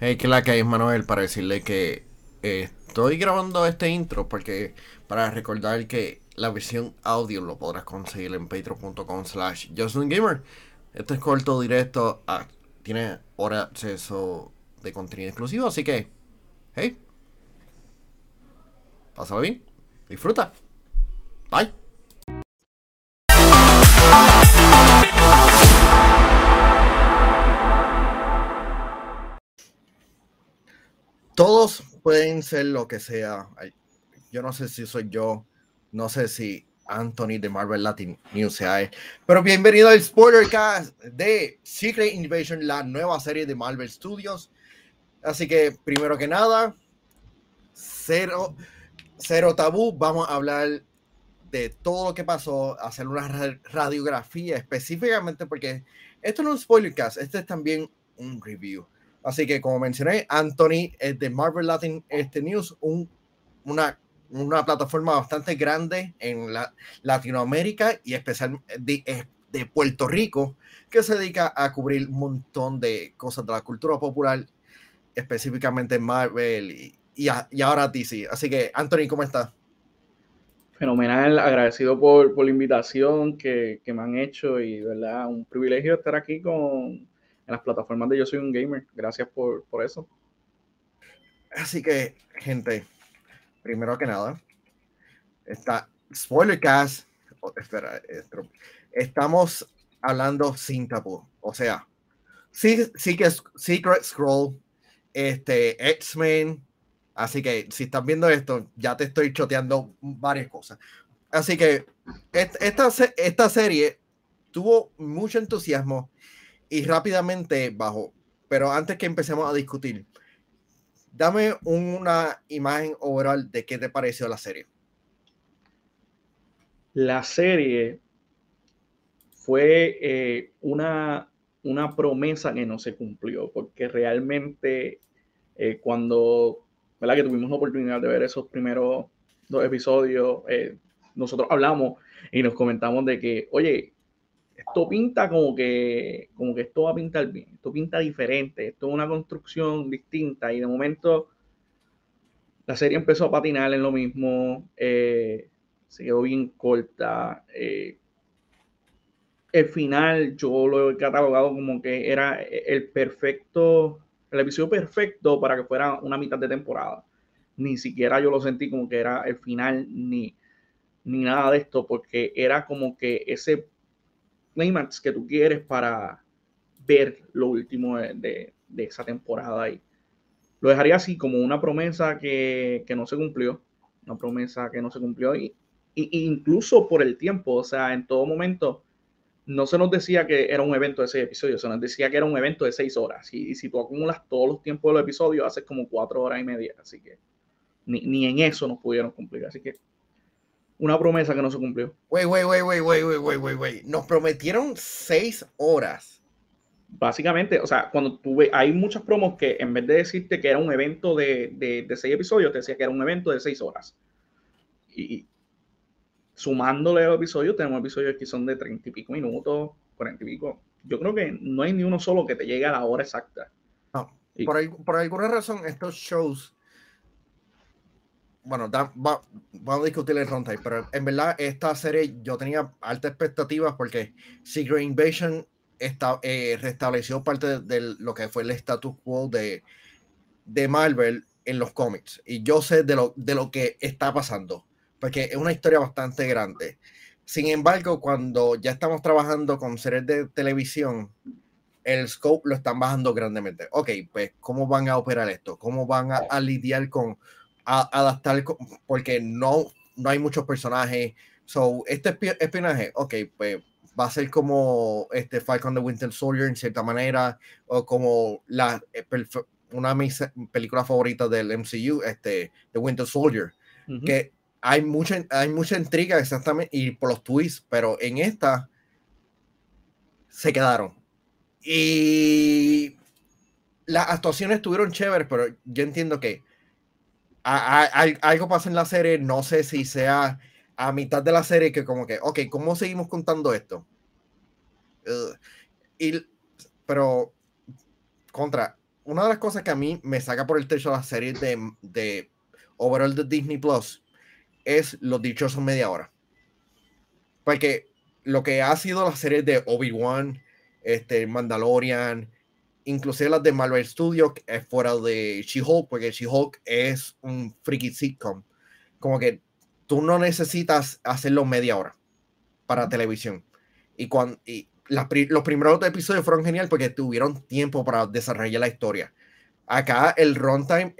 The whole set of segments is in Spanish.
Hey, que la que es Manuel para decirle que eh, estoy grabando este intro porque para recordar que la versión audio lo podrás conseguir en patreon.com slash gamer. Este es corto, directo, ah, tiene hora acceso de contenido exclusivo, así que, hey, pásalo bien, disfruta, bye. Todos pueden ser lo que sea. Yo no sé si soy yo, no sé si Anthony de Marvel Latin News sea Pero bienvenido al Spoilercast de Secret Invasion, la nueva serie de Marvel Studios. Así que, primero que nada, cero, cero tabú. Vamos a hablar de todo lo que pasó, hacer una radiografía específicamente porque esto no es un spoilercast, este es también un review. Así que, como mencioné, Anthony es de Marvel Latin este News, un, una, plataforma bastante grande en la, Latinoamérica y especialmente de, de, Puerto Rico, que se dedica a cubrir un montón de cosas de la cultura popular, específicamente Marvel y, ahora DC. Así que, Anthony, ¿cómo estás? Fenomenal, agradecido por, por la invitación que, que, me han hecho y, ¿verdad? Un privilegio estar aquí con, en las plataformas de Yo Soy un Gamer. Gracias por, por eso. Así que, gente, primero que nada, está Spoilercast. Oh, espera, estamos hablando sin tabú. O sea, sí, sí que es Secret Scroll, este, X-Men. Así que si estás viendo esto, ya te estoy choteando varias cosas. Así que esta, esta serie tuvo mucho entusiasmo y rápidamente bajo, pero antes que empecemos a discutir, dame una imagen overall de qué te pareció la serie. La serie fue eh, una, una promesa que no se cumplió, porque realmente eh, cuando ¿verdad? que tuvimos la oportunidad de ver esos primeros dos episodios, eh, nosotros hablamos y nos comentamos de que, oye, esto pinta como que, como que esto va a pintar bien, esto pinta diferente, esto es una construcción distinta y de momento la serie empezó a patinar en lo mismo, eh, se quedó bien corta. Eh, el final yo lo he catalogado como que era el perfecto, el episodio perfecto para que fuera una mitad de temporada. Ni siquiera yo lo sentí como que era el final ni, ni nada de esto, porque era como que ese climax que tú quieres para ver lo último de, esa temporada y lo dejaría así como una promesa que, no se cumplió, una promesa que no se cumplió y, incluso por el tiempo, o sea, en todo momento no se nos decía que era un evento de seis episodios, se nos decía que era un evento de seis horas. Y, si tú acumulas todos los tiempos de los episodios haces como cuatro horas y media, así que ni, ni en eso nos pudieron cumplir, así que una promesa que no se cumplió. Wey, wey, wey, wey, wey, wey, wey, wey, Nos prometieron seis horas. Básicamente, o sea, cuando tuve, hay muchas promos que en vez de decirte que era un evento de, de, seis episodios, te decía que era un evento de seis horas. Y sumándole los episodios, tenemos episodios que son de treinta y pico minutos, cuarenta y pico. Yo creo que no hay ni uno solo que te llegue a la hora exacta. No, por, por alguna razón, estos shows bueno, vamos a discutir el runtime, pero en verdad esta serie yo tenía altas expectativas porque Secret Invasion eh, restableció parte de, lo que fue el status quo de, de Marvel en los cómics. Y yo sé de lo, de lo que está pasando, porque es una historia bastante grande. Sin embargo, cuando ya estamos trabajando con series de televisión, el scope lo están bajando grandemente. Ok, pues, ¿cómo van a operar esto? ¿Cómo van a lidiar con adaptar porque no, no hay muchos personajes. So, este espionaje, ok, pues va a ser como este Falcon the Winter Soldier en cierta manera, o como la, eh, una de mis películas favoritas del MCU, este, The Winter Soldier, que hay mucha, hay mucha intriga exactamente y por los twists, pero en esta se quedaron. Y las actuaciones estuvieron chéveres, pero yo entiendo que algo pasa en la serie, no sé si sea a mitad de la serie que como que, ok, ¿cómo seguimos contando esto? y, pero, contra, una de las cosas que a mí me saca por el techo de las series de, de overall de Disney Plus es los dichosos media hora. Porque lo que ha sido las series de Obi-Wan, este, Mandalorian, inclusive las de Marvel Studios, es fuera de She-Hulk, porque She-Hulk es un freaky sitcom. Como que tú no necesitas hacerlo media hora para televisión. Y, cuando, y los primeros episodios fueron genial porque tuvieron tiempo para desarrollar la historia. Acá el runtime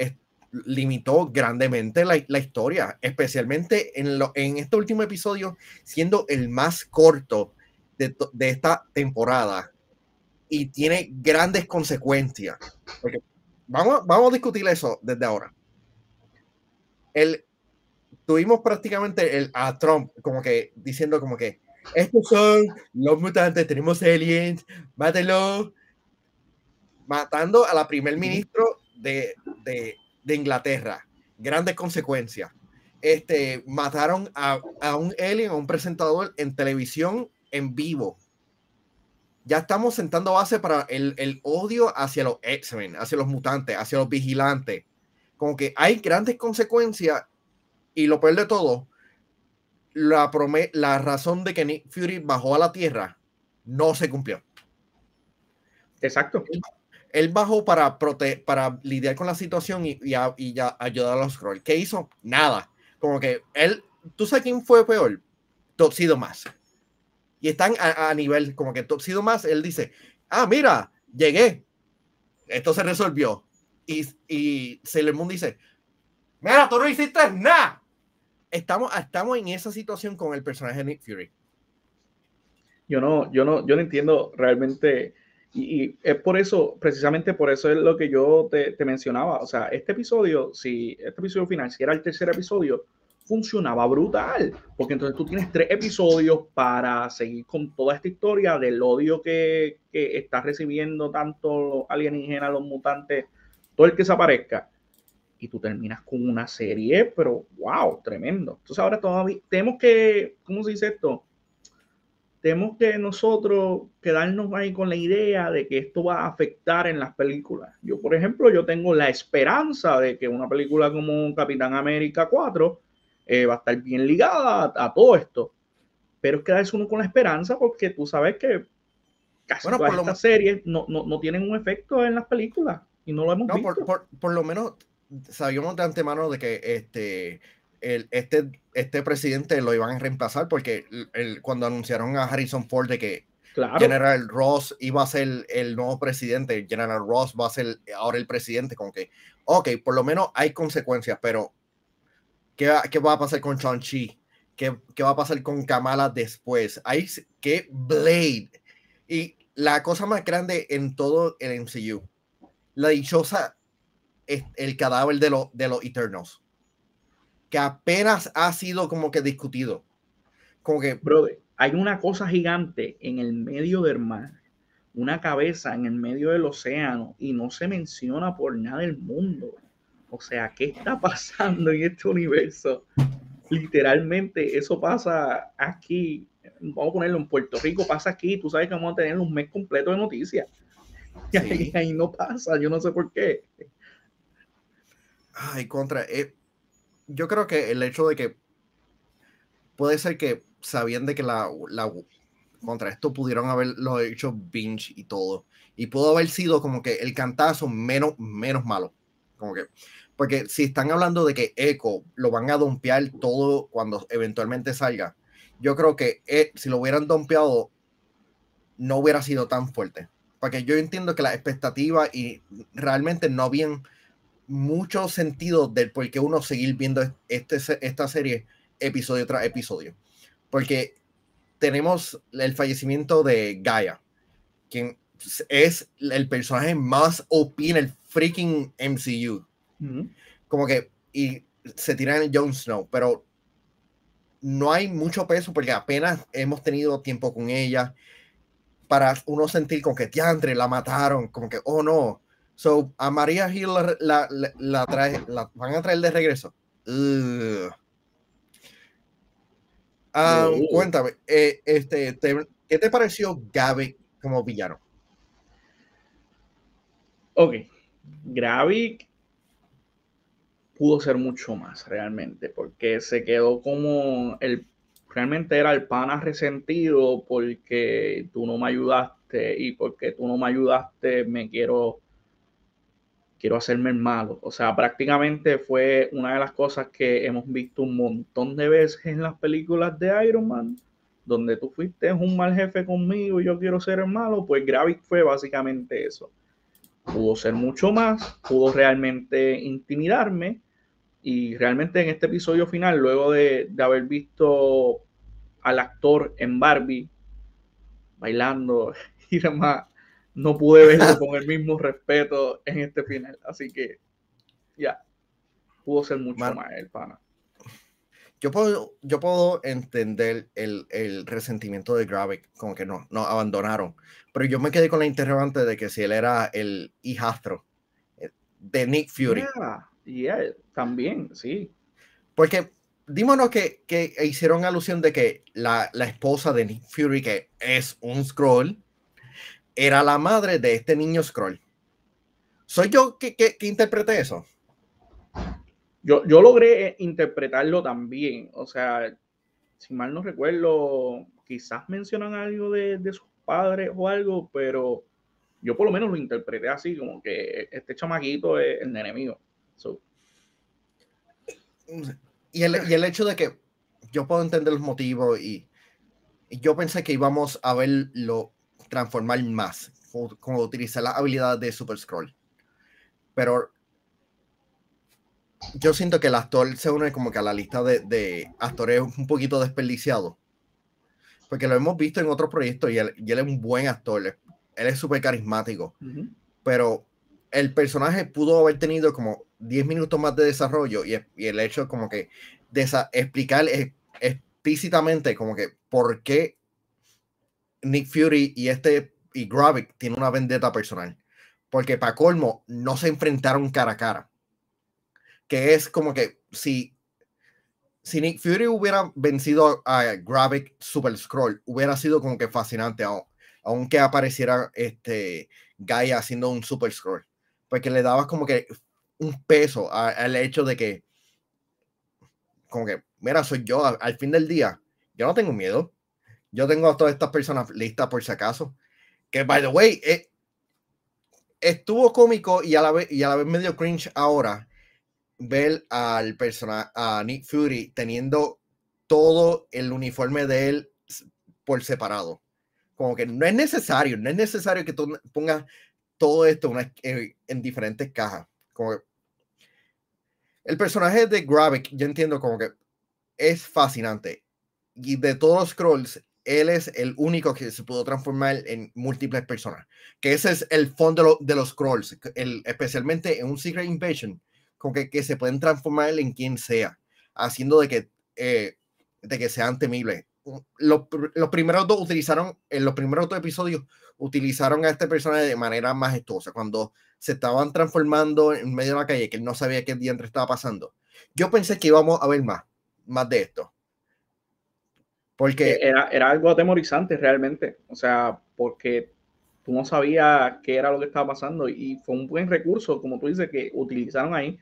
limitó grandemente la, la, historia, especialmente en, lo, en este último episodio, siendo el más corto de, de esta temporada y tiene grandes consecuencias. Porque vamos, vamos a discutir eso desde ahora. El, tuvimos prácticamente el, a Trump como que diciendo como que estos son los mutantes, tenemos aliens, mátelo. Matando a la primer ministro de, de, de Inglaterra. Grandes consecuencias. Este, mataron a, a, un alien, a un presentador en televisión en vivo. Ya estamos sentando base para el, el odio hacia los X-Men, hacia los mutantes, hacia los vigilantes. Como que hay grandes consecuencias y lo peor de todo, la, la razón de que Nick Fury bajó a la Tierra no se cumplió. Exacto. Él, bajó para, para lidiar con la situación y, y, ya ayudar a los Scrolls. ¿Qué hizo? Nada. Como que él, ¿tú sabes quién fue peor? Topsido más. Y están a, nivel, como que Topsido más, él dice, ah, mira, llegué. Esto se resolvió. Y, y Sailor Moon dice, mira, tú no hiciste nada estamos, estamos en esa situación con el personaje de Nick Fury. Yo no, yo no, yo no entiendo realmente. Y, es por eso, precisamente por eso es lo que yo te, te, mencionaba. O sea, este episodio, si este episodio final, si era el tercer episodio, funcionaba brutal. Porque entonces tú tienes tres episodios para seguir con toda esta historia del odio que, que está recibiendo tanto los alienígenas, los mutantes, todo el que se aparezca y tú terminas con una serie, pero wow, tremendo. Entonces ahora todavía tenemos que, ¿cómo se dice esto? Tenemos que nosotros quedarnos ahí con la idea de que esto va a afectar en las películas. Yo, por ejemplo, yo tengo la esperanza de que una película como Capitán América 4 eh, va a estar bien ligada a, todo esto. Pero es quedarse uno con la esperanza porque tú sabes que casi todas estas series no, no, no, tienen un efecto en las películas y no lo hemos visto. Por, por, por, lo menos sabíamos de antemano de que este, el, este, este presidente lo iban a reemplazar porque el, cuando anunciaron a Harrison Ford de que General Ross iba a ser el nuevo presidente, General Ross va a ser ahora el presidente, como que, ok, por lo menos hay consecuencias, pero ¿qué, qué va a pasar con Shang-Chi? ¿Qué, ¿Qué, va a pasar con Kamala después? Hay que Blade. Y la cosa más grande en todo el MCU, la dichosa el cadáver de, lo, de los Eternals. Que apenas ha sido como que discutido. Como que. Brother, hay una cosa gigante en el medio del mar, una cabeza en el medio del océano, y no se menciona por nada del mundo. O sea, ¿qué está pasando en este universo? Literalmente, eso pasa aquí. Vamos a ponerlo en Puerto Rico, pasa aquí. Tú sabes que vamos a tener un mes completo de noticias. Y ahí, ahí no pasa, yo no sé por qué. Ay, contra. Eh, yo creo que el hecho de que puede ser que sabían de que la, la contra esto pudieron haberlo hecho binge y todo. Y pudo haber sido como que el cantazo menos, menos malo. Como que, porque si están hablando de que Echo lo van a dompear todo cuando eventualmente salga, yo creo que eh, si lo hubieran dompeado, no hubiera sido tan fuerte. Porque yo entiendo que la expectativa y realmente no habían mucho sentido del por qué uno seguir viendo este, esta serie episodio tras episodio. Porque tenemos el fallecimiento de Gaia, quien es el personaje más OP el freaking MCU. Como que, y se tiran en Jon Snow, pero no hay mucho peso porque apenas hemos tenido tiempo con ella para uno sentir como que Tiantre la mataron, como que, oh no, So, a María Hill la, la, trae, la van a traer de regreso. Ah, cuéntame, eh, este, ¿qué te pareció Gaby como villano? Ok, Gravik pudo ser mucho más realmente, porque se quedó como el realmente era el pana resentido porque tú no me ayudaste y porque tú no me ayudaste me quiero quiero hacerme el malo. O sea, prácticamente fue una de las cosas que hemos visto un montón de veces en las películas de Iron Man, donde tú fuiste un mal jefe conmigo y yo quiero ser el malo, pues Gravik fue básicamente eso. Pudo ser mucho más, pudo realmente intimidarme y realmente en este episodio final, luego de, de haber visto al actor en Barbie bailando y demás, no pude verlo con el mismo respeto en este final. Así que ya, pudo ser mucho más el pana. Yo puedo, yo puedo entender el, el resentimiento de Gravik, como que no, no abandonaron. Pero yo me quedé con la interrogante de que si él era el hijastro eh, de Nick Fury. Yeah, también, sí. Porque dímonos que, que hicieron alusión de que la, la esposa de Nick Fury, que es un scroll, era la madre de este niño Scroll. ¿Soy yo que, que, interprete eso? Yo, yo logré interpretarlo también. O sea, si mal no recuerdo, quizás mencionan algo de, de sus padres o algo, pero yo por lo menos lo interpreté así, como que este chamaquito es el enemigo. Y, el, y, el, hecho de que yo puedo entender los motivos y, yo pensé que íbamos a verlo transformar más, como, utilizar la habilidad de Super Scroll. Pero yo siento que el actor se une como que a la lista de, actores un poquito desperdiciado. Porque lo hemos visto en otros proyectos y él, es un buen actor. Él es súper carismático. Pero el personaje pudo haber tenido como 10 minutos más de desarrollo y, el hecho como que de explicar explícitamente como que por qué Nick Fury y este y Gravik tienen una vendetta personal. Porque para colmo no se enfrentaron cara a cara. Que es como que si, si Nick Fury hubiera vencido a Gravik Super Scroll, hubiera sido como que fascinante, aunque apareciera este Gaia haciendo un Super Scroll. Porque le dabas como que un peso al hecho de que, como que, mira, soy yo, al fin del día, yo no tengo miedo yo tengo a todas estas personas listas por si acaso. Que, by the way, eh, estuvo cómico y a, la vez, y a la vez medio cringe ahora ver al personaje, a Nick Fury teniendo todo el uniforme de él por separado. Como que no es necesario, no es necesario que tú pongas todo esto en diferentes cajas. Como el personaje de Gravik, yo entiendo como que es fascinante. Y de todos los scrolls, él es el único que se pudo transformar en múltiples personas. Que ese es el fondo de, los scrolls, especialmente en un Secret Invasion, con que, que, se pueden transformar en quien sea, haciendo de que, eh, de que sean temibles. Los, los, primeros dos utilizaron, en los primeros dos episodios, utilizaron a este personaje de manera majestuosa, cuando se estaban transformando en medio de la calle, que él no sabía qué diantre estaba pasando. Yo pensé que íbamos a ver más, más de esto porque era, era algo atemorizante realmente, o sea, porque tú no sabías qué era lo que estaba pasando y fue un buen recurso, como tú dices, que utilizaron ahí,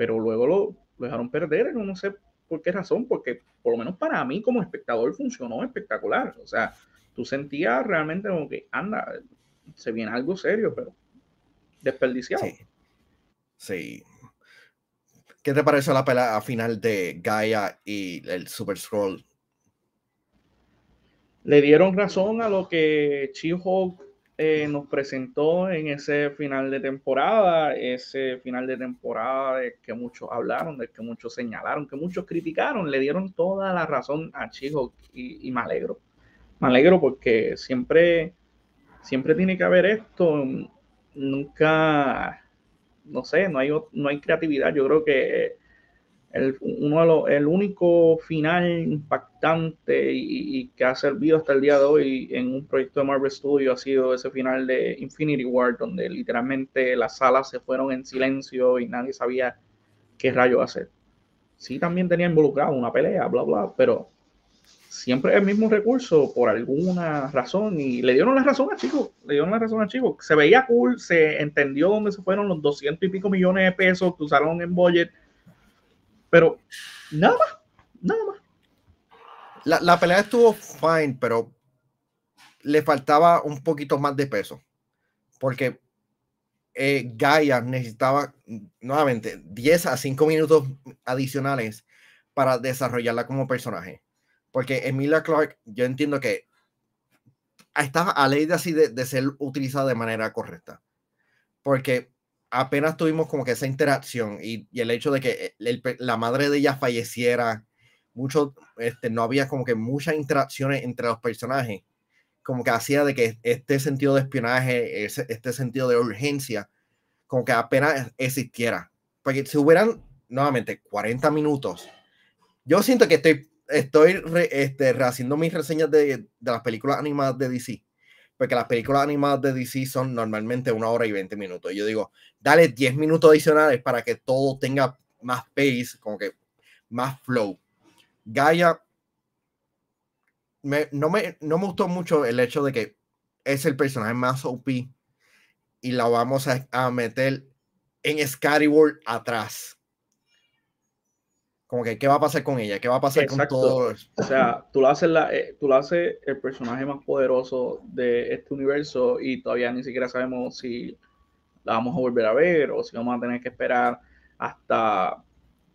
pero luego lo, dejaron perder, no sé por qué razón, porque por lo menos para mí como espectador funcionó espectacular, o sea, tú sentías realmente como que, anda, se viene algo serio, pero desperdiciado. Sí. sí. ¿Qué te pareció la pelea final de Gaia y el Super Scroll le dieron razón a lo que Chiho eh, nos presentó en ese final de temporada, ese final de temporada de que muchos hablaron, de que muchos señalaron, que muchos criticaron, le dieron toda la razón a Chiho y, y me alegro. Me alegro porque siempre, siempre tiene que haber esto, nunca, no sé, no hay, no hay creatividad. Yo creo que el, uno el único final impactante y, que ha servido hasta el día de hoy en un proyecto de Marvel Studios ha sido ese final de Infinity War, donde literalmente las salas se fueron en silencio y nadie sabía qué rayo hacer. Sí, también tenía involucrado una pelea, bla, bla, pero siempre el mismo recurso por alguna razón y le dieron la razón al chico, le dieron la razón al chico. Se veía cool, se entendió dónde se fueron los 200 y pico millones de pesos que usaron en budget, pero nada más, nada más. La, la pelea estuvo fine, pero le faltaba un poquito más de peso, porque eh, Gaia necesitaba nuevamente 10 a 5 minutos adicionales para desarrollarla como personaje porque Emilia Clark, yo entiendo que está a ley de así de, ser utilizada de manera correcta. Porque apenas tuvimos como que esa interacción y, el hecho de que la madre de ella falleciera, mucho, este, no había como que muchas interacciones entre los personajes, como que hacía de que este sentido de espionaje, este sentido de urgencia, como que apenas existiera. Porque si hubieran, nuevamente, 40 minutos, yo siento que estoy estoy este, rehaciendo mis reseñas de, de, las películas animadas de DC, porque las películas animadas de DC son normalmente una hora y 20 minutos. Yo digo, dale 10 minutos adicionales para que todo tenga más pace, como que más flow. Gaia, no, me, no me gustó mucho el hecho de que es el personaje más OP y la vamos a, a meter en Scary World atrás como que, ¿qué va a pasar con ella? ¿Qué va a pasar con todo O sea, tú lo, haces la, eh, tú lo haces el personaje más poderoso de este universo y todavía ni siquiera sabemos si la vamos a volver a ver o si vamos a tener que esperar hasta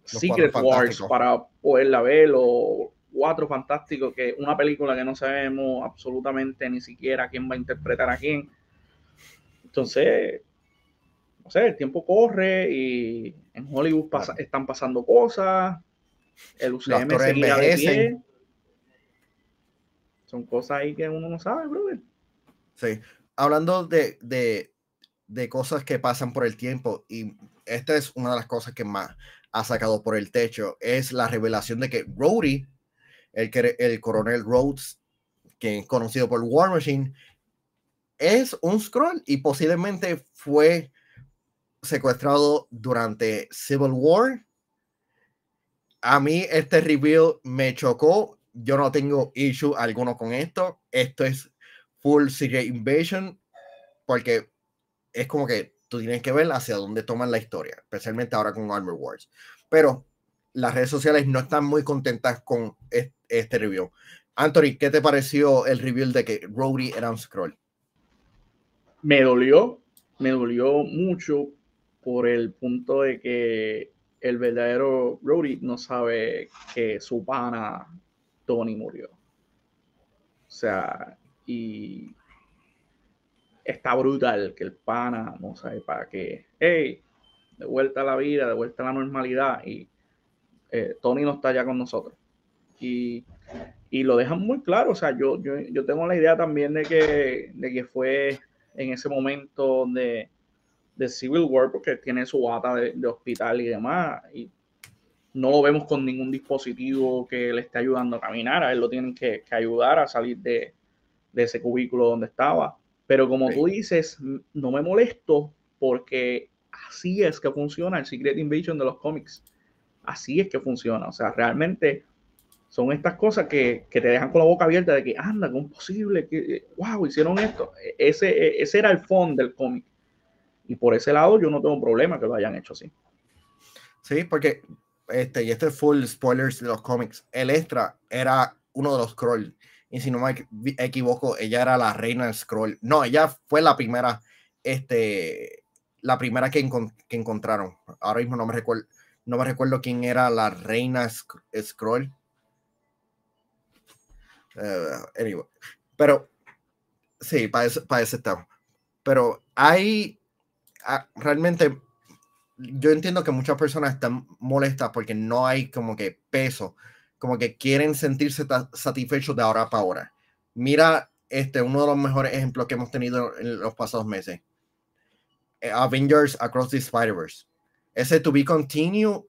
Secret Wars para poderla ver o Cuatro Fantásticos, que una película que no sabemos absolutamente ni siquiera quién va a interpretar a quién. Entonces, no sé, el tiempo corre y en Hollywood están pasando cosas, el UCM seguirá de pie. Son cosas ahí que uno no sabe, brother. Sí, hablando de, de, de cosas que pasan por el tiempo, y esta es una de las cosas que más ha sacado por el techo, es la revelación de que Rhodey, el, el coronel Rhodes, que es conocido por War Machine, es un scroll y posiblemente fue secuestrado durante Civil War. A mí este reveal me chocó. Yo no tengo issue alguno con esto. Esto es full Secret Invasion porque es como que tú tienes que ver hacia dónde toman la historia, especialmente ahora con Armor Wars. Pero las redes sociales no están muy contentas con este, review. Anthony, ¿qué te pareció el reveal de que Rhodey era un scroll? Me dolió, me dolió mucho por el punto de que el verdadero Brody no sabe que su pana Tony murió. O sea, y está brutal que el pana no sabe para qué. Hey, de vuelta a la vida, de vuelta a la normalidad. Y eh, Tony no está ya con nosotros. Y, y, lo dejan muy claro. O sea, yo, yo, yo tengo la idea también de que, de que fue en ese momento donde de Civil War porque tiene su bata de, hospital y demás. Y no lo vemos con ningún dispositivo que le esté ayudando a caminar. A él lo tienen que, ayudar a salir de, ese cubículo donde estaba. Pero como tú dices, no me molesto porque así es que funciona el Secret Invasion de los cómics. Así es que funciona. O sea, realmente son estas cosas que, te dejan con la boca abierta de que, anda, ¿cómo es posible? Que, wow, hicieron esto. E, ese, ese era el fondo del cómic. Y por ese lado yo no tengo problema que lo hayan hecho así. Sí, porque este, y este es full spoilers de los cómics. El extra era uno de los scroll. Y si no me equivoco, ella era la reina del scroll. No, ella fue la primera, este, la primera que, encontraron. Ahora mismo no me recuerdo, no me recuerdo quién era la reina scroll. Uh, anyway. Pero sí, para ese, para ese tema. Pero hay realmente yo entiendo que muchas personas están molestas porque no hay como que peso, como que quieren sentirse satisfechos de ahora para ahora. Mira, este, uno de los mejores ejemplos que hemos tenido en los pasados meses. Eh, Avengers Across the Spider-Verse. Ese to be continue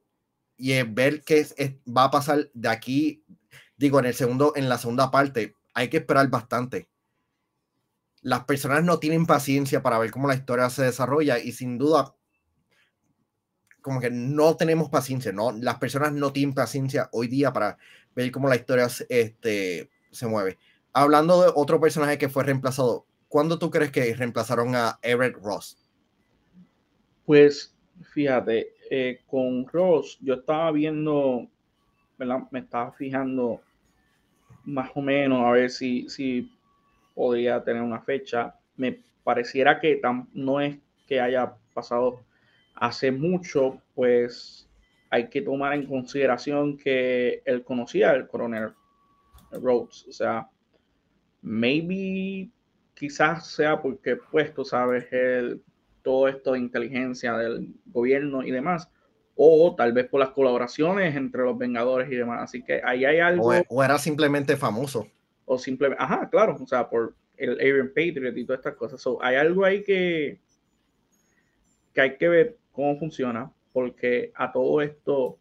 y ver qué va a pasar de aquí, digo, en el segundo, en la segunda parte, hay que esperar bastante las personas no tienen paciencia para ver cómo la historia se desarrolla y sin duda como que no tenemos paciencia, ¿no? Las personas no tienen paciencia hoy día para, ver cómo la historia este, se mueve. Hablando de otro personaje que fue reemplazado, ¿cuándo tú crees que reemplazaron a Everett Ross? Pues fíjate, eh, con Ross yo estaba viendo, me estaba fijando más o menos a ver si, si podría tener una fecha. Me pareciera que no es que haya pasado hace mucho, pues hay que tomar en consideración que él conocía al coronel Rhodes. O sea, maybe quizás sea porque, pues, tú sabes, el, todo esto de inteligencia del gobierno y demás, o tal vez por las colaboraciones entre los Vengadores y demás. Así que ahí hay algo. O, era simplemente famoso. O simplemente, ajá, claro, o sea, por el Aaron Patriot y todas estas cosas. So, hay algo ahí que, que hay que ver cómo funciona, porque a todo esto,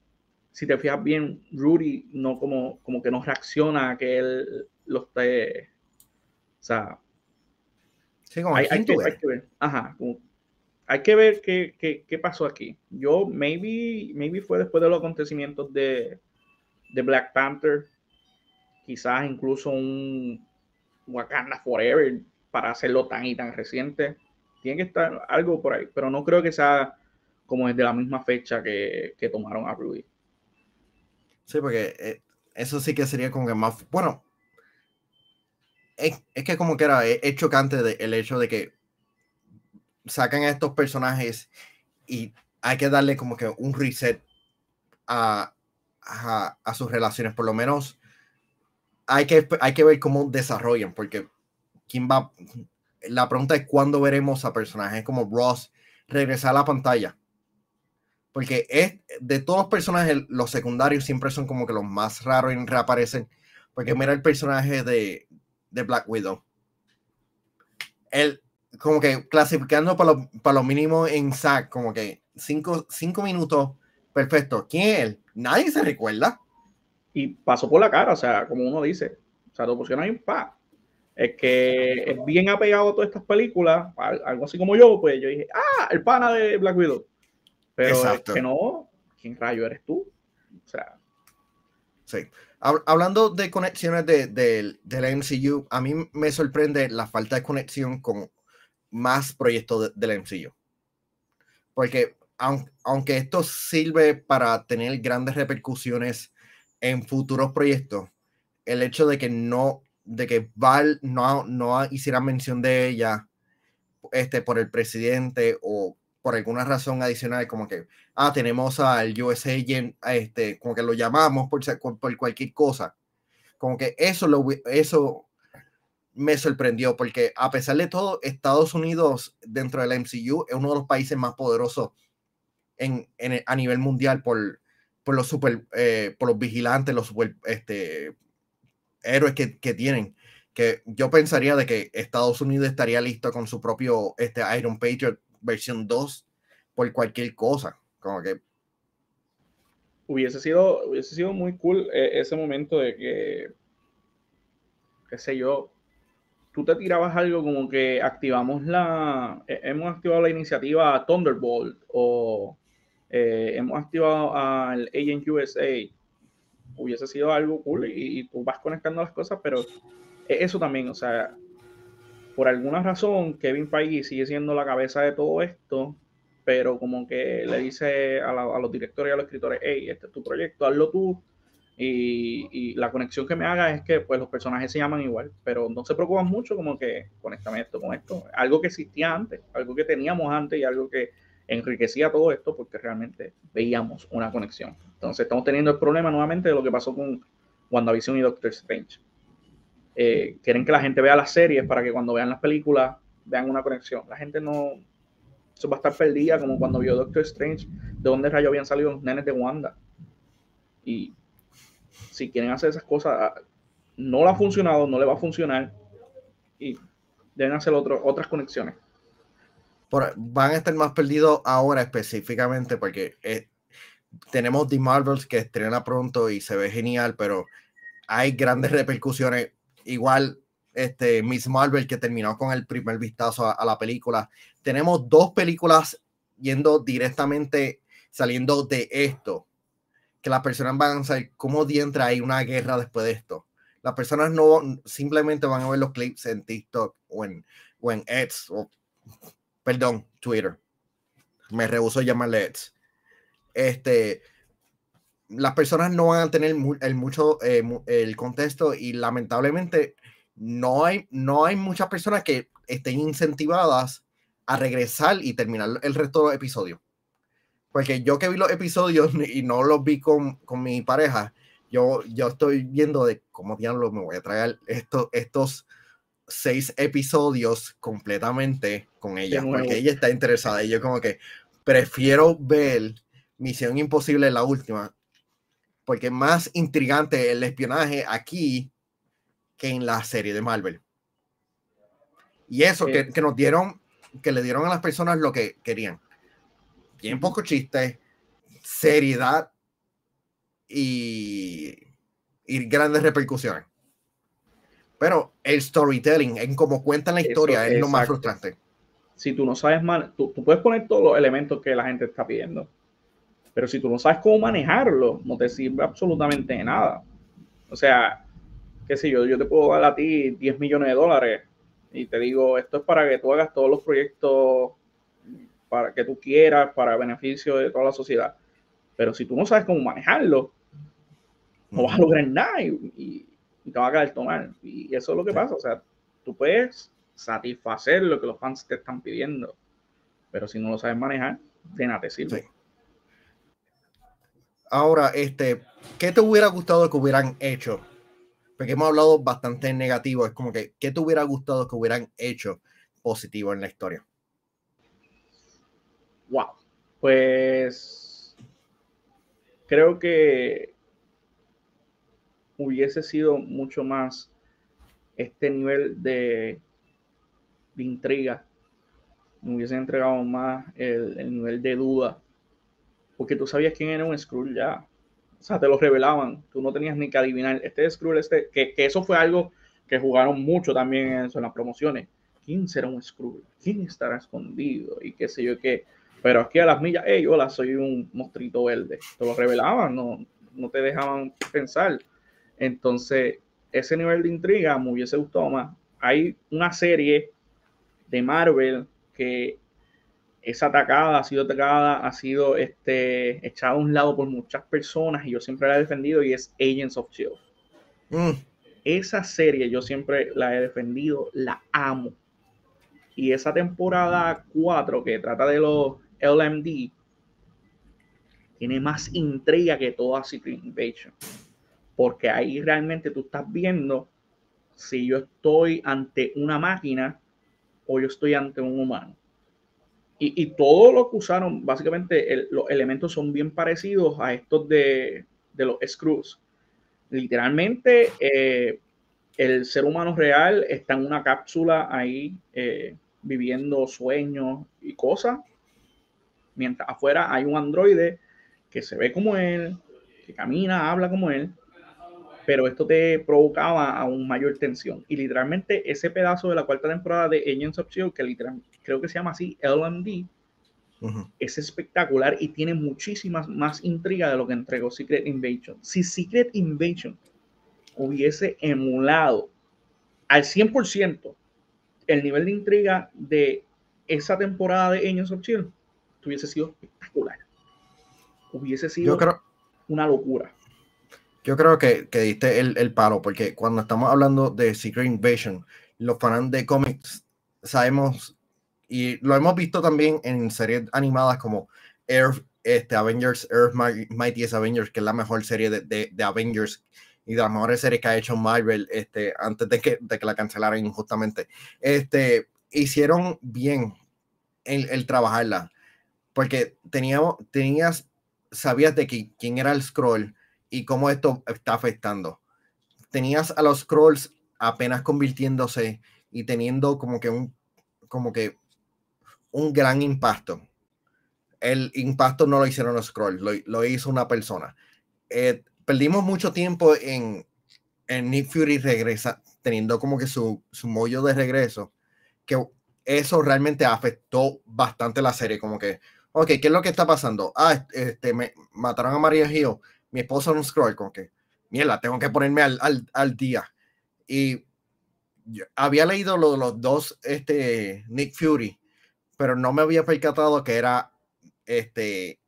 si te fijas bien, Rudy no como, como que no reacciona a que él lo esté. O sea, hay, que, ver. Ajá, hay que ver qué, qué, qué, pasó aquí. Yo, maybe, maybe fue después de los acontecimientos de, de Black Panther, quizás incluso un Wakanda Forever para hacerlo tan y tan reciente. Tiene que estar algo por ahí, pero no creo que sea como es de la misma fecha que, que tomaron a Rudy. Sí, porque eh, eso sí que sería como que más. Bueno, es, es que como que era es, chocante el hecho de que sacan a estos personajes y hay que darle como que un reset a, a, a sus relaciones, por lo menos hay que, hay que ver cómo desarrollan, porque quién va. La pregunta es cuándo veremos a personajes como Ross regresar a la pantalla. Porque es de todos los personajes, los secundarios siempre son como que los más raros y reaparecen. Porque mira el personaje de, de Black Widow. Él, como que clasificando para lo, para lo mínimo en SAC, como que cinco, cinco minutos, perfecto. ¿Quién es él? Nadie se recuerda y pasó por la cara, o sea, como uno dice, o sea, te pusieron ahí pa. Es que es bien apegado a todas estas películas, algo así como yo, pues yo dije, ah, el pana de Black Widow. Pero es que no, ¿quién rayo eres tú? O sea. Sí. Hablando de conexiones de, de, del MCU, a mí me sorprende la falta de conexión con más proyectos del MCU. Porque aunque, aunque esto sirve para tener grandes repercusiones en futuros proyectos, el hecho de que no, de que Val no, no hiciera mención de ella este, por el presidente o por alguna razón adicional, como que, ah, tenemos al USA, este, como que lo llamamos por, por cualquier cosa. Como que eso, eso me sorprendió, porque a pesar de todo, Estados Unidos dentro del MCU es uno de los países más poderosos en, a nivel mundial por, por los super, eh, por los vigilantes, los super, este, héroes que, que, tienen. Que yo pensaría de que Estados Unidos estaría listo con su propio este, Iron Patriot versión 2 por cualquier cosa. Como que hubiese sido, hubiese sido muy cool eh, ese momento de que, qué sé yo, tú te tirabas algo como que activamos la, hemos activado la iniciativa Thunderbolt o eh, hemos activado al Agent USA, hubiese sido algo cool y, tú vas conectando las cosas, pero eso también, o sea, por alguna razón Kevin Feige sigue siendo la cabeza de todo esto, pero como que le dice a, los directores y a los escritores, hey, este es tu proyecto, hazlo tú. Y, y, la conexión que me haga es que pues los personajes se llaman igual, pero no se preocupan mucho como que conéctame esto con esto, algo que existía antes, algo que teníamos antes y algo que enriquecía todo esto porque realmente veíamos una conexión. Entonces estamos teniendo el problema nuevamente de lo que pasó con WandaVision y Doctor Strange. Eh, quieren que la gente vea las series para que cuando vean las películas vean una conexión. La gente no se va a estar perdida como cuando vio Doctor Strange, de dónde rayos habían salido los nenes de Wanda. Y si quieren hacer esas cosas, ah, no le ha funcionado, no le va a funcionar y deben hacer otras conexiones van a estar más perdidos ahora específicamente porque eh, tenemos The Marvels que estrena pronto y se ve genial, pero hay grandes repercusiones. Igual, este, Miss Marvel que terminó con el primer vistazo a, la película. Tenemos dos películas yendo directamente, saliendo de esto, que las personas van a saber cómo dientra hay una guerra después de esto. Las personas no simplemente van a ver los clips en TikTok o en, o en X, o, perdón, Twitter. Me rehuso llamarle X. Este, las personas no van a tener el mucho eh, el contexto y lamentablemente no hay, no hay muchas personas que estén incentivadas a regresar y terminar el resto de los episodios. Porque yo que vi los episodios y no los vi con, con mi pareja, yo, yo estoy viendo de cómo diablos me voy a traer estos, estos seis episodios completamente con ella, porque ella está interesada. Y yo como que prefiero ver Misión Imposible la última, porque es más intrigante el espionaje aquí que en la serie de Marvel. Y eso que, que, nos dieron, que le dieron a las personas lo que querían. Bien poco chiste, seriedad y, y grandes repercusiones. Pero el storytelling, en cómo cuentan la historia, es lo más frustrante. Si tú no sabes, man, tú, tú, puedes poner todos los elementos que la gente está pidiendo, pero si tú no sabes cómo manejarlo, no te sirve absolutamente de nada. O sea, qué sé yo, yo te puedo dar a ti 10 millones de dólares y te digo, esto es para que tú hagas todos los proyectos para que tú quieras, para beneficio de toda la sociedad. Pero si tú no sabes cómo manejarlo, no vas a lograr nada y, te va a caer tomar. Y eso es lo que pasa. O sea, tú puedes satisfacer lo que los fans te están pidiendo, pero si no lo sabes manejar, de nada te sirve. Ahora, este, ¿qué te hubiera gustado que hubieran hecho? Porque hemos hablado bastante negativo. Es como que, ¿qué te hubiera gustado que hubieran hecho positivo en la historia? Wow. Pues creo que hubiese sido mucho más este nivel de, intriga. Me hubiese entregado más el, el, nivel de duda. Porque tú sabías quién era un Skrull ya. O sea, te lo revelaban. Tú no tenías ni que adivinar. Este Skrull, este, que, que eso fue algo que jugaron mucho también en, eso, en las promociones. ¿Quién será un Skrull? ¿Quién estará escondido? Y qué sé yo qué. Pero aquí a las millas, hey, hola, soy un monstruito verde. Te lo revelaban, no, no te dejaban pensar. Entonces, ese nivel de intriga me hubiese gustado más. Hay una serie de Marvel que es atacada, ha sido atacada, ha sido este, echada a un lado por muchas personas y yo siempre la he defendido y es Agents of Shield. Mm. Esa serie yo siempre la he defendido, la amo. Y esa temporada 4 que trata de los LMD tiene más intriga que toda Secret Invasion porque ahí realmente tú estás viendo si yo estoy ante una máquina o yo estoy ante un humano. Y, y todo lo que usaron, básicamente los elementos son bien parecidos a estos de, de los Screws. Literalmente, eh, el ser humano real está en una cápsula ahí eh, viviendo sueños y cosas, mientras afuera hay un androide que se ve como él, que camina, habla como él, pero esto te provocaba aún mayor tensión. Y literalmente ese pedazo de la cuarta temporada de Agents of Shield, que literalmente creo que se llama así, LMD, es espectacular y tiene muchísimas más intriga de lo que entregó Secret Invasion. Si Secret Invasion hubiese emulado al 100% el nivel de intriga de esa temporada de Agents of Shield, hubiese sido espectacular. Hubiese sido una locura. Yo creo que, que diste el, el, palo, porque cuando estamos hablando de Secret Invasion, los fans de cómics sabemos, y lo hemos visto también en series animadas como Earth, este, Avengers, Earth Mightiest Avengers, que es la mejor serie de, de, Avengers y de las mejores series que ha hecho Marvel este, antes de que, de que la cancelaran injustamente. Este, hicieron bien el, el trabajarla, porque teníamos, tenías, sabías de que, quién era el scroll y cómo esto está afectando. Tenías a los scrolls apenas convirtiéndose y teniendo como que un, como que un gran impacto. El impacto no lo hicieron los scrolls, lo, hizo una persona. Eh, perdimos mucho tiempo en, en Nick Fury regresa, teniendo como que su, su mollo de regreso, que eso realmente afectó bastante la serie, como que, ok, ¿qué es lo que está pasando? Ah, este, me mataron a María Gio mi esposa un scroll, como que, mierda, tengo que ponerme al, al, al día. Y había leído lo los dos, este, Nick Fury, pero no me había percatado que era este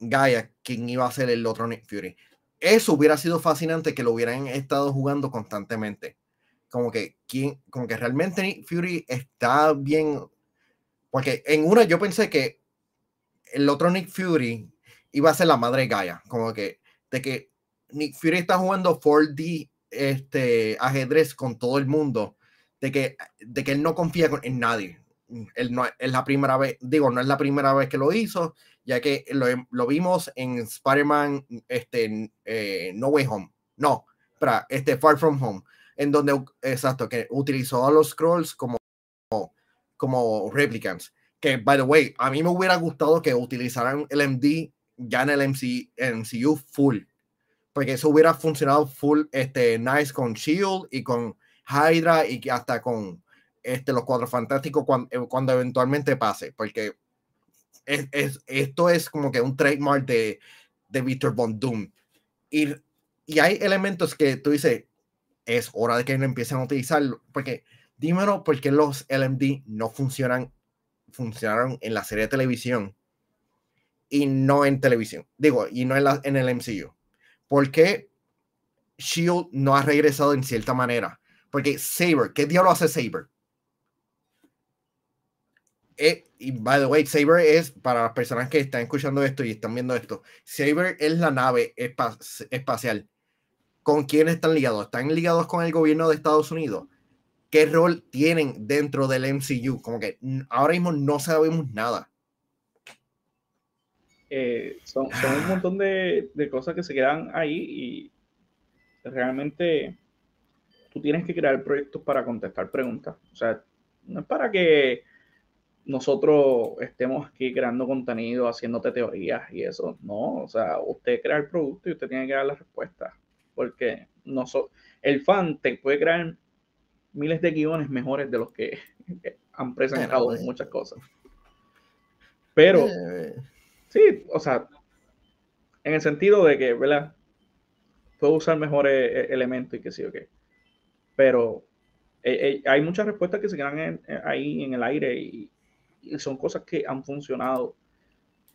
Gaia quien iba a ser el otro Nick Fury. Eso hubiera sido fascinante que lo hubieran estado jugando constantemente. Como que, ¿quién, como que realmente Nick Fury está bien. Porque en una yo pensé que el otro Nick Fury iba a ser la madre Gaia. Como que, de que Nick Fury está jugando 4D este, ajedrez con todo el mundo, de que, de que él no confía en nadie. Él no es la primera vez, digo, no es la primera vez que lo hizo, ya que lo, lo vimos en Spider-Man este, eh, No Way Home. No, para este Far From Home, en donde, exacto, que utilizó a los scrolls como, como replicants. Que, by the way, a mí me hubiera gustado que utilizaran el MD ya en el MC, MCU full. Porque eso hubiera funcionado full este, nice con Shield y con Hydra y hasta con este, los Cuatro Fantásticos cuando, eh, cuando eventualmente pase, porque es, es, esto es como que un trademark de, de Victor Von Doom. Y, y hay elementos que tú dices, es hora de que no empiecen a utilizarlo, porque dímelo por qué los LMD no funcionan, funcionaron en la serie de televisión y no en televisión, digo, y no en, la, en el MCU. ¿Por qué Shield no ha regresado en cierta manera? Porque Saber, ¿qué diablo hace Saber? Eh, y by the way, Saber es para las personas que están escuchando esto y están viendo esto. Saber es la nave espacial. ¿Con quién están ligados? ¿Están ligados con el gobierno de Estados Unidos? ¿Qué rol tienen dentro del MCU? Como que ahora mismo no sabemos nada. Eh, son, un montón de, cosas que se quedan ahí y realmente tú tienes que crear proyectos para contestar preguntas. O sea, no es para que nosotros estemos aquí creando contenido, haciéndote teorías y eso. No, o sea, usted crea el producto y usted tiene que dar la respuesta. Porque no el fan te puede crear miles de guiones mejores de los que han presentado muchas cosas. Pero eh, Sí, o sea, en el sentido de que, ¿verdad? Puedo usar mejores eh, elementos y que sí o qué. Pero eh, eh, hay muchas respuestas que se quedan ahí en el aire y, son cosas que han funcionado.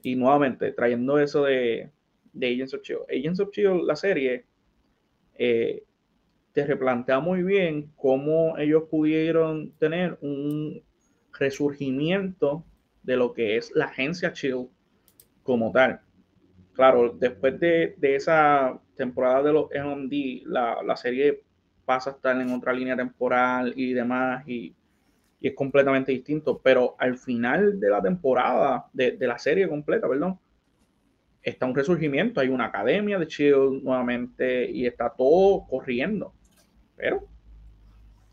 Y nuevamente, trayendo eso de, Agents of Chill. Agents of Chill, la serie, te replantea muy bien cómo ellos pudieron tener un resurgimiento de lo que es la agencia Chill como tal. Claro, después de, esa temporada de los MD, la, la, serie pasa a estar en otra línea temporal y demás, y, es completamente distinto. Pero al final de la temporada, de, la serie completa, perdón, está un resurgimiento. Hay una academia de Shield nuevamente y está todo corriendo. Pero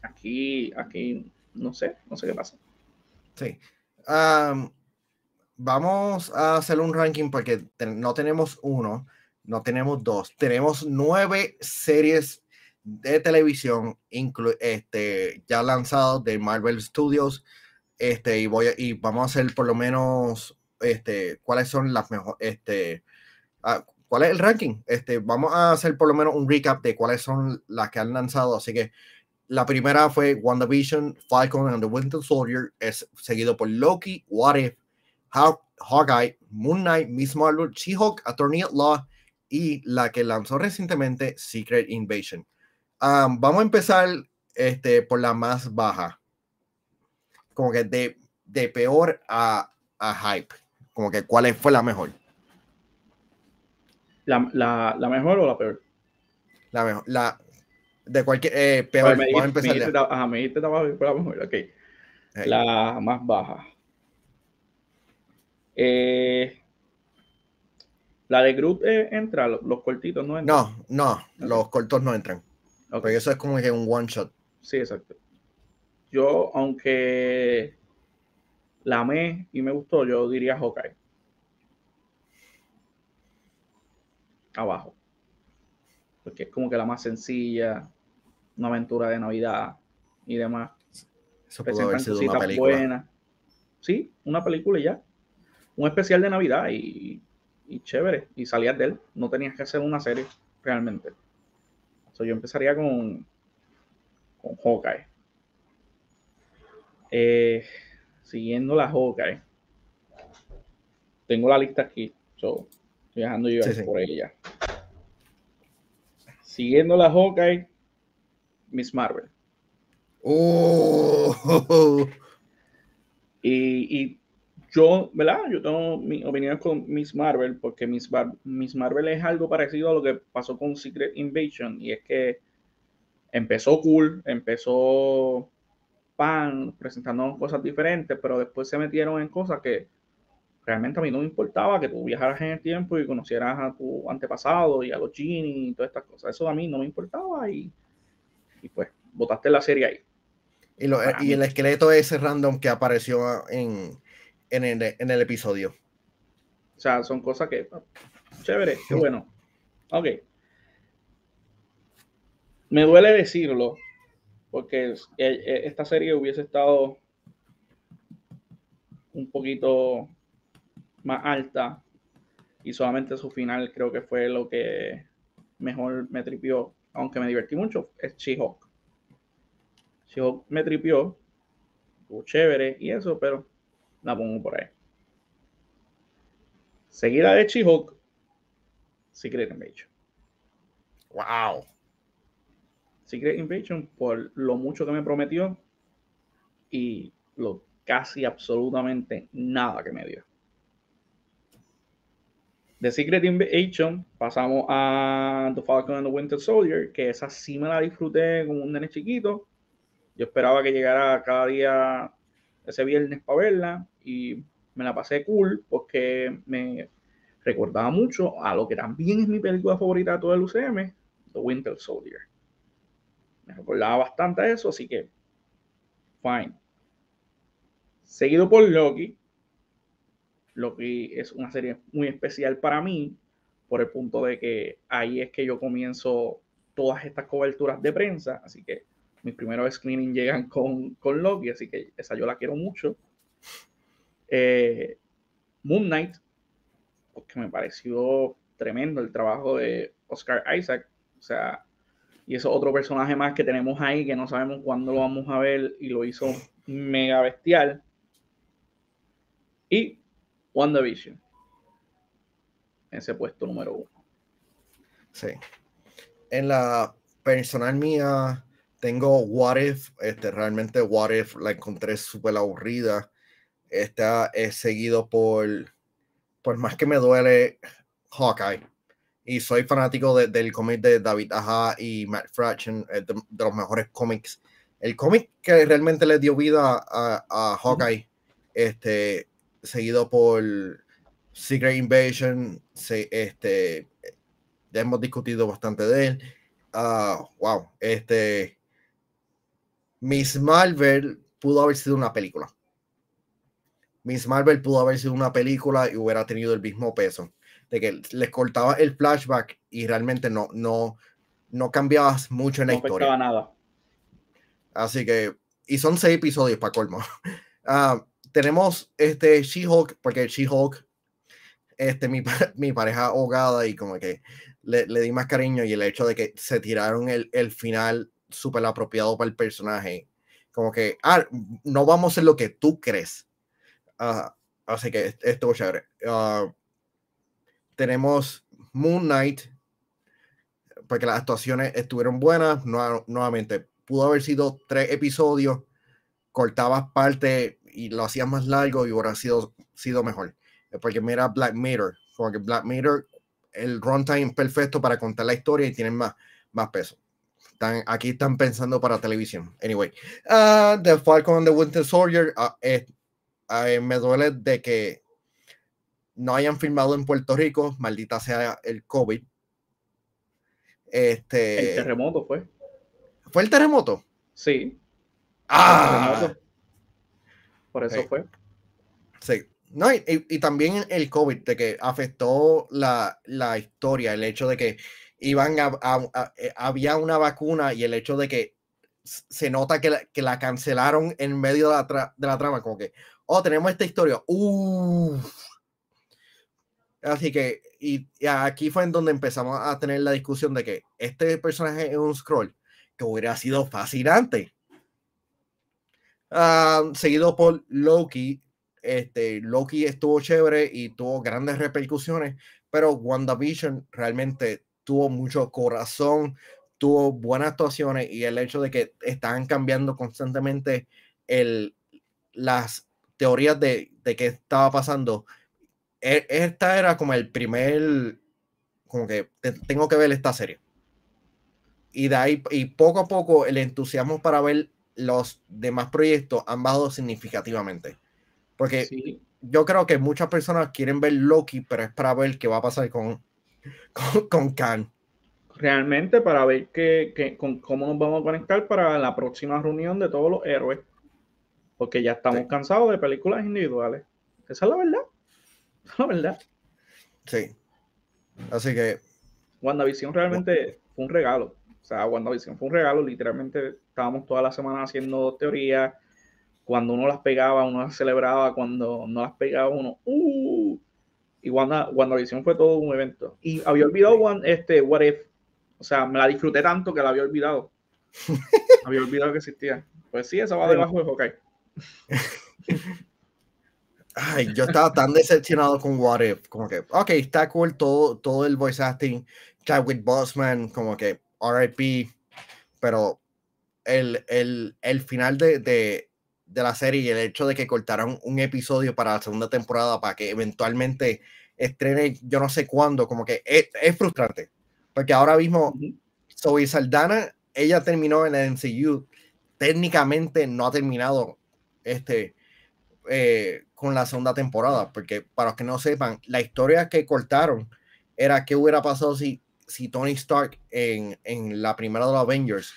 aquí, aquí, no sé, no sé qué pasa. Sí vamos a hacer un ranking porque no tenemos uno, no tenemos dos, tenemos nueve series de televisión este, ya lanzados de Marvel Studios. Este, y, voy y vamos a hacer por lo menos este, cuáles son las mejores. Este, ah, ¿Cuál es el ranking? Este, vamos a hacer por lo menos un recap de cuáles son las que han lanzado. Así que la primera fue WandaVision, Falcon and the Winter Soldier, es seguido por Loki, What If, Hawkeye, Moon Knight, Miss Marvel, She-Hulk, Attorney at Law y la que lanzó recientemente, Secret Invasion. vamos a empezar este, por la más baja. Como que de, de peor a, a, hype. Como que cuál fue la mejor. La, la, la, mejor o la peor? La mejor. La, de cualquier. Eh, peor. vamos a empezar. Me ajá, me dijiste la mejor. Ok. La más baja. Eh, la de Groot eh, entra, los, cortitos no entran. No, no, los cortos no entran. Porque eso es como que un one shot. Sí, exacto. Yo, aunque la amé y me gustó, yo diría Hawkeye. Abajo. Porque es como que la más sencilla, una aventura de Navidad y demás. Eso haber sido una película. Sí, una película y ya un especial de Navidad y y chévere, y salías de él, no tenías que hacer una serie realmente. So, yo empezaría con, con Hawkeye. Eh, siguiendo la Hawkeye. Tengo la lista aquí. So, estoy dejando yo por ella. Siguiendo la Hawkeye, Miss Marvel. Oh. Y, y, yo, ¿verdad? Yo tengo mi opinión con Miss Marvel, porque Miss, Miss Marvel es algo parecido a lo que pasó con Secret Invasion, y es que empezó cool, empezó pan, presentando cosas diferentes, pero después se metieron en cosas que realmente a mí no me importaba, que tú viajaras en el tiempo y conocieras a tu antepasado y a los Genie y todas estas cosas. Eso a mí no me importaba y, y pues botaste la serie ahí. Y, lo, y el esqueleto ese random que apareció en, en, el, en el episodio. O sea, son cosas que, chévere, qué bueno. Ok. Me duele decirlo, porque e, e, esta serie hubiese estado un poquito más alta y solamente su final creo que fue lo que mejor me tripió, aunque me divertí mucho, es She-Hulk. She-Hulk me tripió, estuvo chévere y eso, pero la pongo por ahí. Seguida de She-Hulk, Secret Invasion. Wow. Secret Invasion por lo mucho que me prometió y lo casi absolutamente nada que me dio. De Secret Invasion pasamos a The Falcon and the Winter Soldier, que esa sí me la disfruté como un nene chiquito. Yo esperaba que llegara cada día ese viernes para verla y me la pasé cool porque me recordaba mucho a lo que también es mi película favorita de todo el UCM, The Winter Soldier. Me recordaba bastante a eso, así que fine. Seguido por Loki. Loki es una serie muy especial para mí por el punto de que ahí es que yo comienzo todas estas coberturas de prensa, así que mis primeros screenings llegan con, con Loki, así que esa yo la quiero mucho. Eh, Moon Knight, porque me pareció tremendo el trabajo de Oscar Isaac, o sea, y eso otro personaje más que tenemos ahí que no sabemos cuándo lo vamos a ver y lo hizo mega bestial. Y WandaVision. Ese puesto número uno. Sí. En la personal mía tengo What If. Este, realmente What If la encontré súper aburrida. Esta es seguido por, por más que me duele, Hawkeye y soy fanático del cómic de David Aja y Matt Fraction, de, los mejores cómics. El cómic que realmente le dio vida a, a Hawkeye, este, seguido por Secret Invasion, se, este, ya hemos discutido bastante de él. Uh, wow, este, Miss Marvel pudo haber sido una película. Miss Marvel pudo haber sido una película y hubiera tenido el mismo peso de que les cortaba el flashback y realmente no, no, no cambiabas mucho en la no historia. nada. Así que, y son seis episodios para colmo. Uh, tenemos este She-Hulk, porque She-Hulk, este, mi, mi, pareja ahogada y como que le, le, di más cariño y el hecho de que se tiraron el, el final súper apropiado para el personaje. Como que, ah, no vamos a hacer lo que tú crees. Uh, así que estuvo chévere. Uh, tenemos Moon Knight, porque las actuaciones estuvieron buenas. nuevamente, pudo haber sido tres episodios, cortabas parte y lo hacías más largo y hubiera sido, sido mejor. Porque mira Black Mirror, porque Black Mirror, el runtime perfecto para contar la historia y tienen más, más peso. Están, aquí están pensando para televisión. Anyway, uh, The Falcon and the Winter Soldier, uh, me duele de que no hayan filmado en Puerto Rico, maldita sea el COVID. Este, el terremoto fue. ¿Fue el terremoto? Sí. Ah. Por eso fue. Sí. No, y, también el COVID, de que afectó la, historia, el hecho de que iban a, eh, había una vacuna y el hecho de que se nota que la, que la cancelaron en medio de la, de la trama, como que, oh, tenemos esta historia. Uff Así que, y, aquí fue en donde empezamos a tener la discusión de que este personaje es un scroll que hubiera sido fascinante. Ah, seguido por Loki. Este, Loki estuvo chévere y tuvo grandes repercusiones, pero WandaVision realmente tuvo mucho corazón, tuvo buenas actuaciones y el hecho de que estaban cambiando constantemente el, las teorías de, de qué estaba pasando. E, esta era como el primer, como que tengo que ver esta serie. Y de ahí, y poco a poco el entusiasmo para ver los demás proyectos han bajado significativamente. Porque yo creo que muchas personas quieren ver Loki, pero es para ver qué va a pasar con, con, con Khan realmente para ver que, con, cómo nos vamos a conectar para la próxima reunión de todos los héroes. Porque ya estamos cansados de películas individuales. Esa es la verdad. Esa es la verdad. Sí. Así que. WandaVision realmente fue un regalo. O sea, WandaVision fue un regalo. Literalmente estábamos toda la semana haciendo teorías. Cuando uno las pegaba, uno las celebraba. Cuando no las pegaba, uno. ¡Uh! Y Wanda, WandaVision fue todo un evento. Y había olvidado este, What If o sea, me la disfruté tanto que la había olvidado. había olvidado que existía. Pues sí, esa va debajo de Hawkeye. Ay, yo estaba tan decepcionado con What If, como que, ok, está cool todo, todo el voice acting, Chadwick Boseman, como que RIP, pero el, el, el final de, de, de, la serie y el hecho de que cortaron un episodio para la segunda temporada para que eventualmente estrene yo no sé cuándo, como que es, es frustrante. Porque ahora mismo, Zoe Saldana, ella terminó en el MCU. Técnicamente no ha terminado este, eh, con la segunda temporada. Porque para los que no sepan, la historia que cortaron era qué hubiera pasado si, si Tony Stark en, en la primera de los Avengers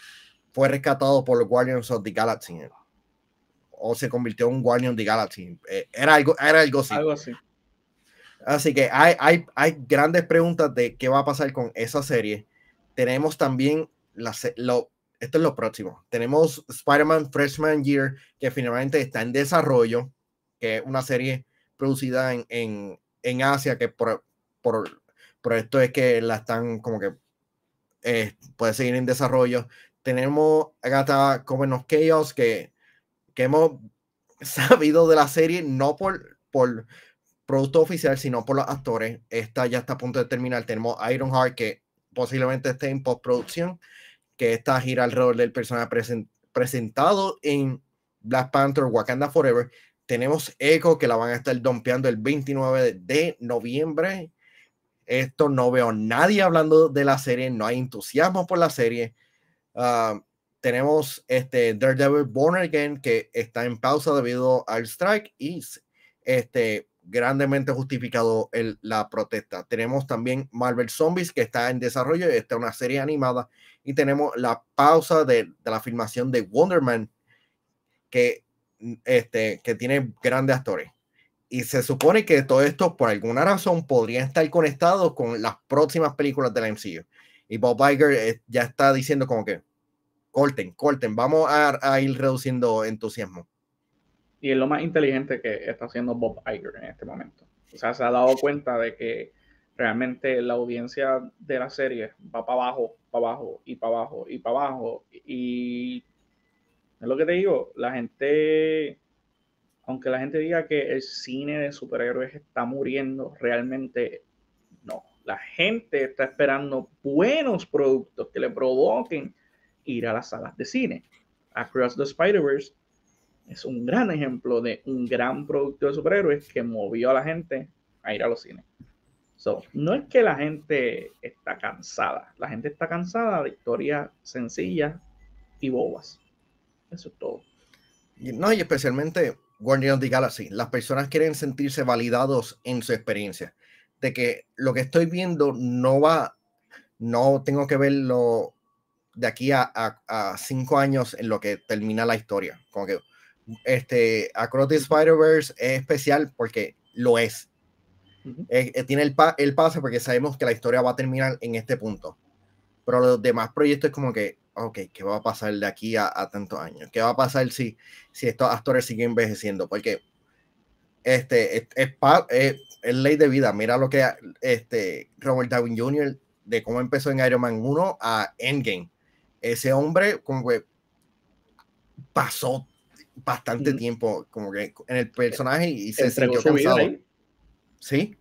fue rescatado por los Guardians of the Galaxy o se convirtió en un Guardian of the Galaxy. Eh, era algo, era algo así. Algo así. Así que hay, hay, hay grandes preguntas de qué va a pasar con esa serie. Tenemos también la, lo, esto es lo próximo. Tenemos Spider-Man Freshman Year, que finalmente está en desarrollo, que es una serie producida en, en, en Asia, que por, por, por, esto es que la están como que eh, puede seguir en desarrollo. Tenemos Agatha Coven Chaos, que, que hemos sabido de la serie, no por, por producto oficial, sino por los actores. Esta ya está a punto de terminar. Tenemos Ironheart, que posiblemente esté en postproducción, que esta gira alrededor del personaje presentado en Black Panther Wakanda Forever. Tenemos Echo, que la van a estar dompeando el 29 de noviembre. Esto no veo nadie hablando de la serie, no hay entusiasmo por la serie. Ah, tenemos este Daredevil Born Again, que está en pausa debido al strike. Y este grandemente justificado el, la protesta. Tenemos también Marvel Zombies, que está en desarrollo, esta es una serie animada, y tenemos la pausa de, de la filmación de Wonder Man, que, este, que tiene grandes actores. Y se supone que todo esto, por alguna razón, podría estar conectado con las próximas películas de la MCU. Y Bob Iger eh, ya está diciendo como que, corten, corten, vamos a, a ir reduciendo entusiasmo. Y es lo más inteligente que está haciendo Bob Iger en este momento. O sea, se ha dado cuenta de que realmente la audiencia de la serie va para abajo, para abajo y para abajo y para abajo. Y es lo que te digo, la gente, aunque la gente diga que el cine de superhéroes está muriendo, realmente no. La gente está esperando buenos productos que le provoquen ir a las salas de cine. Across the Spider-Verse es un gran ejemplo de un gran producto de superhéroes que movió a la gente a ir a los cines. So, no es que la gente está cansada, la gente está cansada de historias sencillas y bobas. Eso es todo. No, y especialmente Guardians of the Galaxy. Las personas quieren sentirse validados en su experiencia. De que lo que estoy viendo no va, no tengo que verlo de aquí a, a cinco años en lo que termina la historia. Como que este, Across the Spider-Verse es especial porque lo es. Eh, eh, tiene el, el pase porque sabemos que la historia va a terminar en este punto. Pero los demás proyectos es como que, ok, ¿qué va a pasar de aquí a, tantos años? ¿Qué va a pasar si, si estos actores siguen envejeciendo? Porque este, es, es, ley de vida. Mira lo que este, Robert Downey Jr. de cómo empezó en Iron Man 1 a Endgame. Ese hombre como que pasó bastante tiempo como que en el personaje y se sintió cansado. Sí.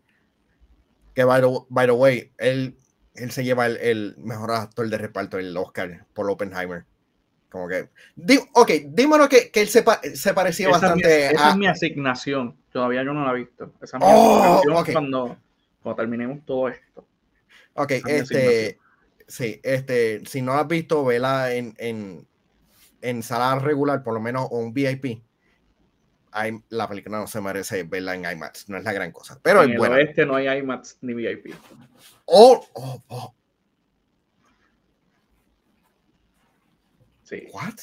Que by the, way, él, él se lleva el, mejor actor de reparto, el Oscar, por Oppenheimer. Como que. ok, dímonos que, que él se, se parecía bastante a. Esa es mi asignación. Todavía yo no la he visto. Esa es mi oh, asignación cuando, cuando terminemos todo esto. Ok, este. Sí, este. Si no la has visto, vela en, en, en sala regular, por lo menos, o un VIP. Hay, la película no se merece verla en IMAX, no es la gran cosa. Pero en el oeste no hay IMAX ni VIP. Oh, oh, oh. Sí. ¿What?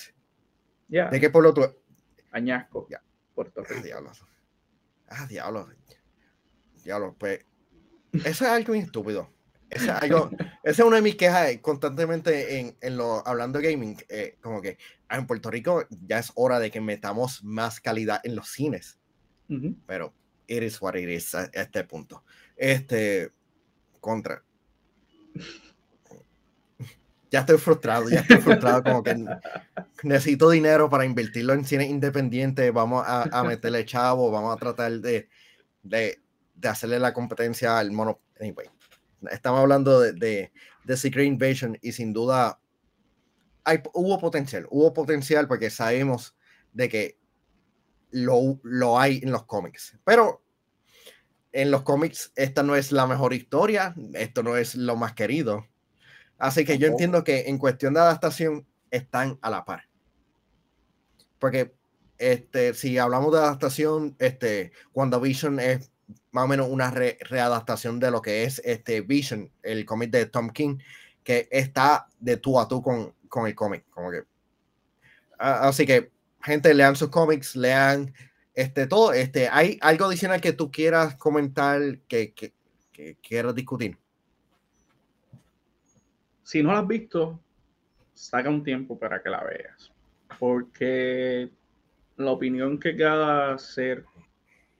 Ya. ¿De qué pueblo tú? Añasco. Ya. Puerto Rico. Ah, diablos. Ah, diablos. Diablos, pues. Eso es algo estúpido. Eso es algo, esa es una de mis quejas constantemente en, en lo, hablando de gaming. Eh, como que ah, en Puerto Rico ya es hora de que metamos más calidad en los cines. Pero it is what it is a, a este punto. Este, contra ya estoy frustrado, ya estoy frustrado, como que necesito dinero para invertirlo en cine independiente, vamos a, a meterle chavo, vamos a tratar de, de, de, hacerle la competencia al mono. Anyway, estamos hablando de, de, de Secret Invasion y sin duda hay, hubo potencial, hubo potencial porque sabemos de que lo, lo hay en los cómics, pero en los cómics esta no es la mejor historia, esto no es lo más querido. Así que yo entiendo que en cuestión de adaptación están a la par. Porque este, si hablamos de adaptación, este, WandaVision es más o menos una readaptación de lo que es este Vision, el cómic de Tom King, que está de tú a tú con, con el cómic. Como que. así que, gente, lean sus cómics, lean este todo. Este, ¿Hay algo adicional que tú quieras comentar, que, que, quieras discutir? si no la has visto, saca un tiempo para que la veas. Porque la opinión que cada ser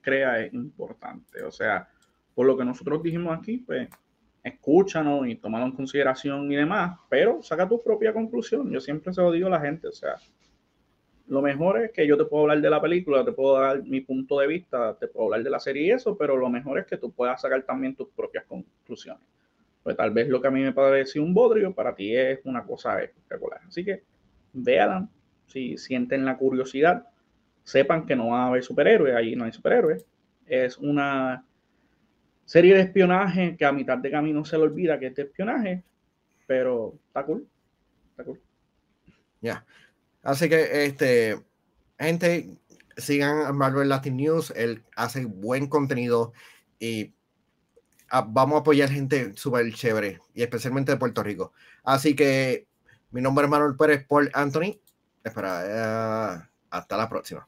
crea es importante. O sea, por lo que nosotros dijimos aquí, pues escúchanos y tómalo en consideración y demás, pero saca tu propia conclusión. Yo siempre se lo digo a la gente, o sea, lo mejor es que yo te puedo hablar de la película, te puedo dar mi punto de vista, te puedo hablar de la serie y eso, pero lo mejor es que tú puedas sacar también tus propias conclusiones pues tal vez lo que a mí me parece un bodrio, para ti es una cosa espectacular. Así que vean, si sienten la curiosidad, sepan que no va a haber superhéroes, ahí no hay superhéroes. Es una serie de espionaje que a mitad de camino se le olvida que es de espionaje, pero está cool. Está cool. Ya. Así que, este, gente, sigan a Marvel Latin News, él hace buen contenido y vamos a apoyar gente súper chévere y especialmente de Puerto Rico. Así que mi nombre es Manuel Pérez por Anthony. Espera, eh, hasta la próxima.